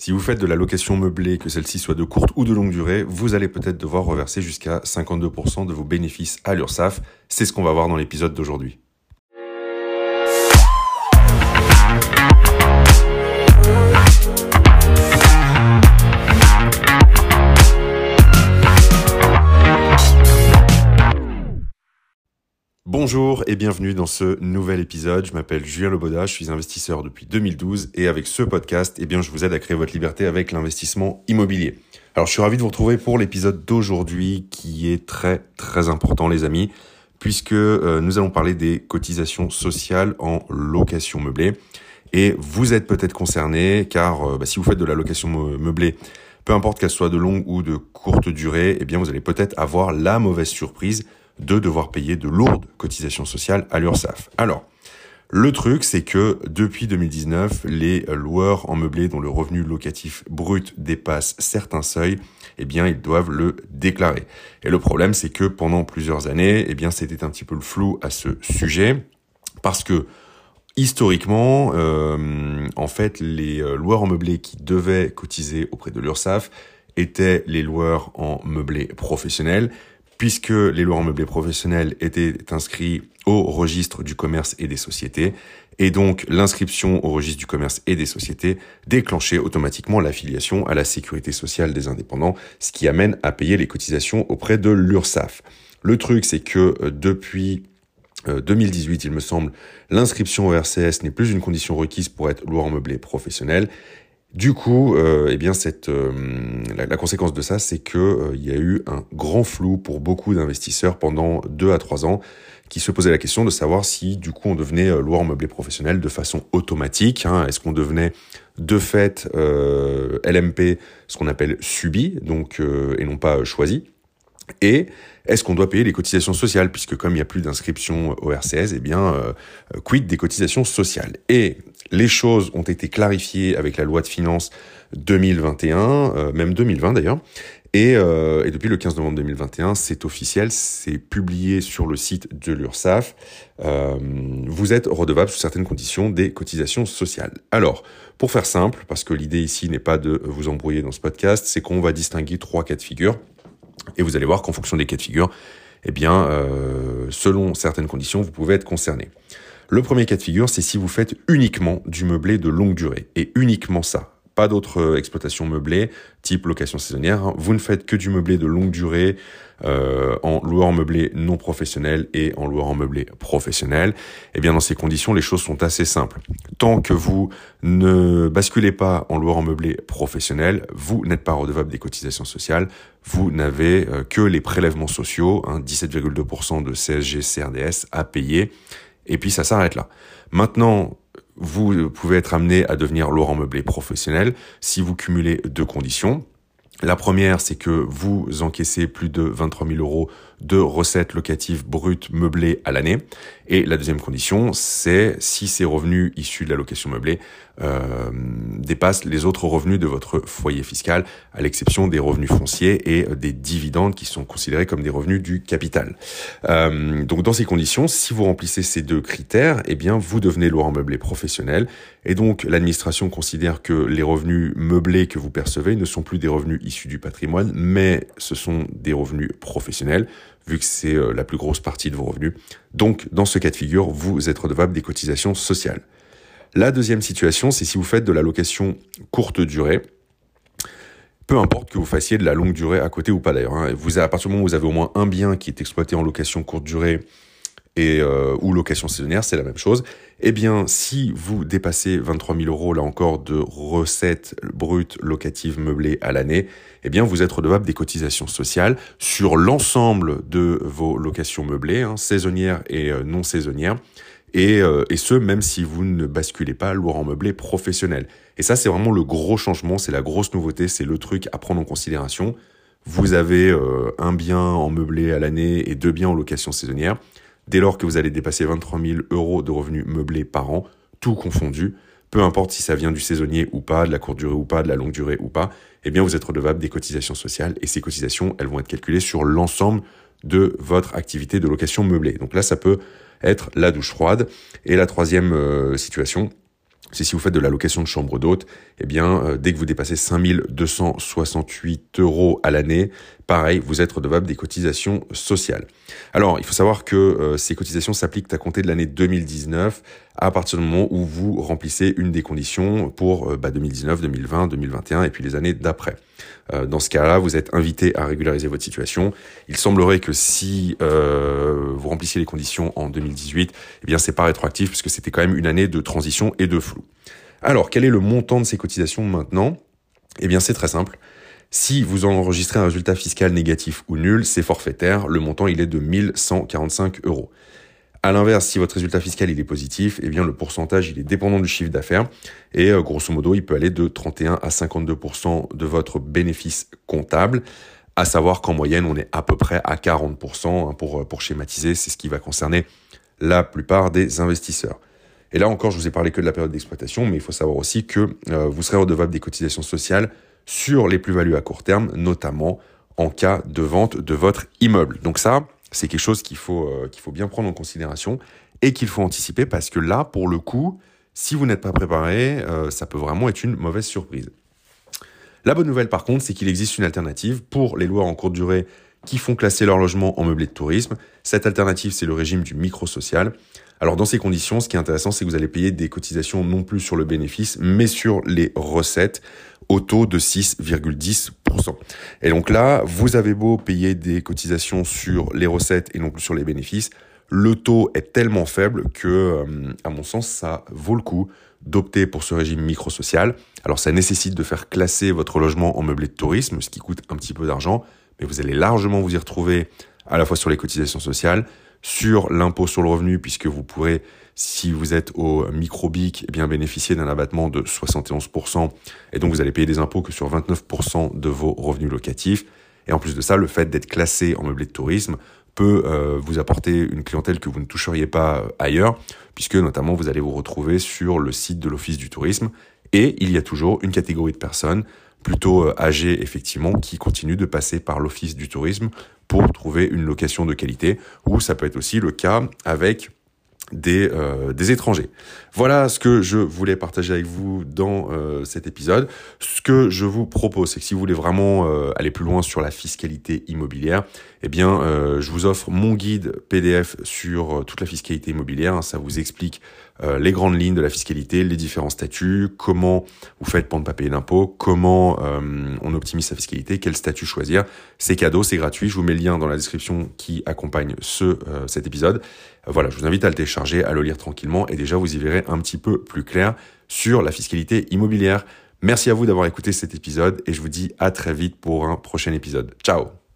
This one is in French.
Si vous faites de la location meublée, que celle-ci soit de courte ou de longue durée, vous allez peut-être devoir reverser jusqu'à 52% de vos bénéfices à l'URSSAF. C'est ce qu'on va voir dans l'épisode d'aujourd'hui. Bonjour et bienvenue dans ce nouvel épisode. Je m'appelle Julien Leboda, je suis investisseur depuis 2012 et avec ce podcast, eh bien, je vous aide à créer votre liberté avec l'investissement immobilier. Alors, je suis ravi de vous retrouver pour l'épisode d'aujourd'hui qui est très très important les amis puisque euh, nous allons parler des cotisations sociales en location meublée. Et vous êtes peut-être concerné car euh, bah, si vous faites de la location meublée, peu importe qu'elle soit de longue ou de courte durée, eh bien vous allez peut-être avoir la mauvaise surprise de devoir payer de lourdes cotisations sociales à l'URSSAF. Alors, le truc, c'est que depuis 2019, les loueurs en meublé dont le revenu locatif brut dépasse certains seuils, eh bien, ils doivent le déclarer. Et le problème, c'est que pendant plusieurs années, eh bien, c'était un petit peu le flou à ce sujet, parce que historiquement, euh, en fait, les loueurs en meublé qui devaient cotiser auprès de l'URSSAF étaient les loueurs en meublé professionnel, puisque les loueurs en meublé professionnels étaient inscrits au registre du commerce et des sociétés, et donc l'inscription au registre du commerce et des sociétés déclenchait automatiquement l'affiliation à la sécurité sociale des indépendants, ce qui amène à payer les cotisations auprès de l'URSSAF. Le truc, c'est que euh, depuis 2018, euh, il me semble, l'inscription au RCS n'est plus une condition requise pour être loueur en meublé professionnel du coup, euh, eh bien, cette, euh, la, conséquence de ça, c'est que euh, y a eu un grand flou pour beaucoup d'investisseurs pendant deux à trois ans, qui se posaient la question de savoir si, du coup, on devenait loueur meublé professionnel de façon automatique. Hein, Est-ce qu'on devenait de fait LMP, ce qu'on appelle subi, donc et non pas choisi? Et est-ce qu'on doit payer les cotisations sociales? Puisque comme il n'y a plus d'inscription au RCS, eh bien, euh, quid des cotisations sociales? Et les choses ont été clarifiées avec la loi de finances 2021, euh, même 2020 d'ailleurs. Et, euh, et, depuis le 15 novembre 2021, c'est officiel, c'est publié sur le site de l'URSSAF. Euh, vous êtes redevable sous certaines conditions des cotisations sociales. Alors, pour faire simple, parce que l'idée ici n'est pas de vous embrouiller dans ce podcast, c'est qu'on va distinguer trois cas de figure. Et vous allez voir qu'en fonction des cas de figure, eh bien, selon certaines conditions, vous pouvez être concerné. Le premier cas de figure, c'est si vous faites uniquement du meublé de longue durée, et uniquement ça pas d'autres euh, exploitations meublées, type location saisonnière. Hein. Vous ne faites que du meublé de longue durée euh, en loueur meublé non professionnel et en loueur en meublé professionnel. Et eh bien dans ces conditions, les choses sont assez simples. Tant que vous ne basculez pas en loueur en meublé professionnel, vous n'êtes pas redevable des cotisations sociales. Vous n'avez euh, que les prélèvements sociaux, hein, 17,2% de CSG CRDS à payer. Et puis ça s'arrête là. Maintenant, vous pouvez être amené à devenir Laurent Meublé professionnel si vous cumulez deux conditions. La première, c'est que vous encaissez plus de 23 000 euros de recettes locatives brutes meublées à l'année. Et la deuxième condition, c'est si ces revenus issus de la location meublée euh, dépassent les autres revenus de votre foyer fiscal, à l'exception des revenus fonciers et des dividendes qui sont considérés comme des revenus du capital. Euh, donc dans ces conditions, si vous remplissez ces deux critères, eh bien vous devenez loueur meublé professionnel. Et donc l'administration considère que les revenus meublés que vous percevez ne sont plus des revenus issus du patrimoine, mais ce sont des revenus professionnels vu que c'est euh, la plus grosse partie de vos revenus. Donc, dans ce cas de figure, vous êtes redevable des cotisations sociales. La deuxième situation, c'est si vous faites de la location courte durée, peu importe que vous fassiez de la longue durée à côté ou pas d'ailleurs. Hein. À partir du moment où vous avez au moins un bien qui est exploité en location courte durée et euh, ou location saisonnière, c'est la même chose. Eh bien, si vous dépassez 23 000 euros là encore de recettes brutes locatives meublées à l'année, eh bien, vous êtes redevable des cotisations sociales sur l'ensemble de vos locations meublées, hein, saisonnières et euh, non saisonnières. Et, euh, et, ce, même si vous ne basculez pas lourd en meublé professionnel. Et ça, c'est vraiment le gros changement, c'est la grosse nouveauté, c'est le truc à prendre en considération. Vous avez euh, un bien en meublé à l'année et deux biens en location saisonnière. Dès lors que vous allez dépasser 23 000 euros de revenus meublés par an, tout confondu, peu importe si ça vient du saisonnier ou pas, de la courte durée ou pas, de la longue durée ou pas, eh bien vous êtes redevable des cotisations sociales et ces cotisations, elles vont être calculées sur l'ensemble de votre activité de location meublée. Donc là, ça peut être la douche froide. Et la troisième euh, situation, c'est si vous faites de la location de chambre d'hôte, eh bien, euh, dès que vous dépassez 5268 euros à l'année, pareil, vous êtes redevable des cotisations sociales. Alors, il faut savoir que euh, ces cotisations s'appliquent à compter de l'année 2019 à partir du moment où vous remplissez une des conditions pour 2019, 2020, 2021 et puis les années d'après. Euh, dans ce cas-là, vous êtes invité à régulariser votre situation. Il semblerait que si euh, vous remplissiez les conditions en 2018, eh bien c'est pas rétroactif puisque c'était quand même une année de transition et de flou. Alors, quel est le montant de ces cotisations maintenant? Eh bien, c'est très simple. Si vous enregistrez un résultat fiscal négatif ou nul, c'est forfaitaire. Le montant, il est de 1145 euros. À l'inverse, si votre résultat fiscal il est positif, eh bien le pourcentage il est dépendant du chiffre d'affaires et euh, grosso modo il peut aller de 31 à 52% de votre bénéfice comptable. À savoir qu'en moyenne on est à peu près à 40% hein, pour, euh, pour schématiser, c'est ce qui va concerner la plupart des investisseurs. Et là encore, je vous ai parlé que de la période d'exploitation, mais il faut savoir aussi que euh, vous serez redevable des cotisations sociales sur les plus-values à court terme, notamment en cas de vente de votre immeuble. Donc ça, c'est quelque chose qu'il faut, euh, qu'il faut bien prendre en considération et qu'il faut anticiper parce que là, pour le coup, si vous n'êtes pas préparé, euh, ça peut vraiment être une mauvaise surprise. La bonne nouvelle par contre, c'est qu'il existe une alternative pour les loueurs en courte durée qui font classer leur logement en meublé de tourisme. Cette alternative, c'est le régime du micro-social. Alors dans ces conditions, ce qui est intéressant, c'est que vous allez payer des cotisations non plus sur le bénéfice, mais sur les recettes au taux de 6,10%. Et donc là, vous avez beau payer des cotisations sur les recettes et non plus sur les bénéfices, le taux est tellement faible que, euh, à mon sens, ça vaut le coup d'opter pour ce régime micro-social. Alors ça nécessite de faire classer votre logement en meublé de tourisme, ce qui coûte un petit peu d'argent, mais vous allez largement vous y retrouver à la fois sur les cotisations sociales, sur l'impôt sur le revenu, puisque vous pourrez, si vous êtes au micro-BIC, eh bien bénéficier d'un abattement de 71%, et donc vous allez payer des impôts que sur 29% de vos revenus locatifs. Et en plus de ça, le fait d'être classé en meublé de tourisme peut euh, vous apporter une clientèle que vous ne toucheriez pas euh, ailleurs, puisque notamment vous allez vous retrouver sur le site de l'Office du tourisme, et il y a toujours une catégorie de personnes plutôt euh, âgées effectivement qui continuent de passer par l'Office du tourisme pour trouver une location de qualité, ou ça peut être aussi le cas avec des, euh, étrangers. Voilà ce que je voulais partager avec vous dans euh, cet épisode. Ce que je vous propose, c'est que si vous voulez vraiment aller plus loin sur la fiscalité immobilière, eh bien, je vous offre mon guide PDF sur toute la fiscalité immobilière. Ça vous explique les grandes lignes de la fiscalité, les différents statuts, comment vous faites pour ne pas payer d'impôts, comment on optimise sa fiscalité, quel statut choisir. C'est cadeau, c'est gratuit. Je vous mets le lien dans la description qui accompagne ce, cet épisode. Voilà, je vous invite à le télécharger, à le lire tranquillement et déjà vous y verrez un petit peu plus clair sur la fiscalité immobilière. Merci à vous d'avoir écouté cet épisode et je vous dis à très vite pour un prochain épisode. Ciao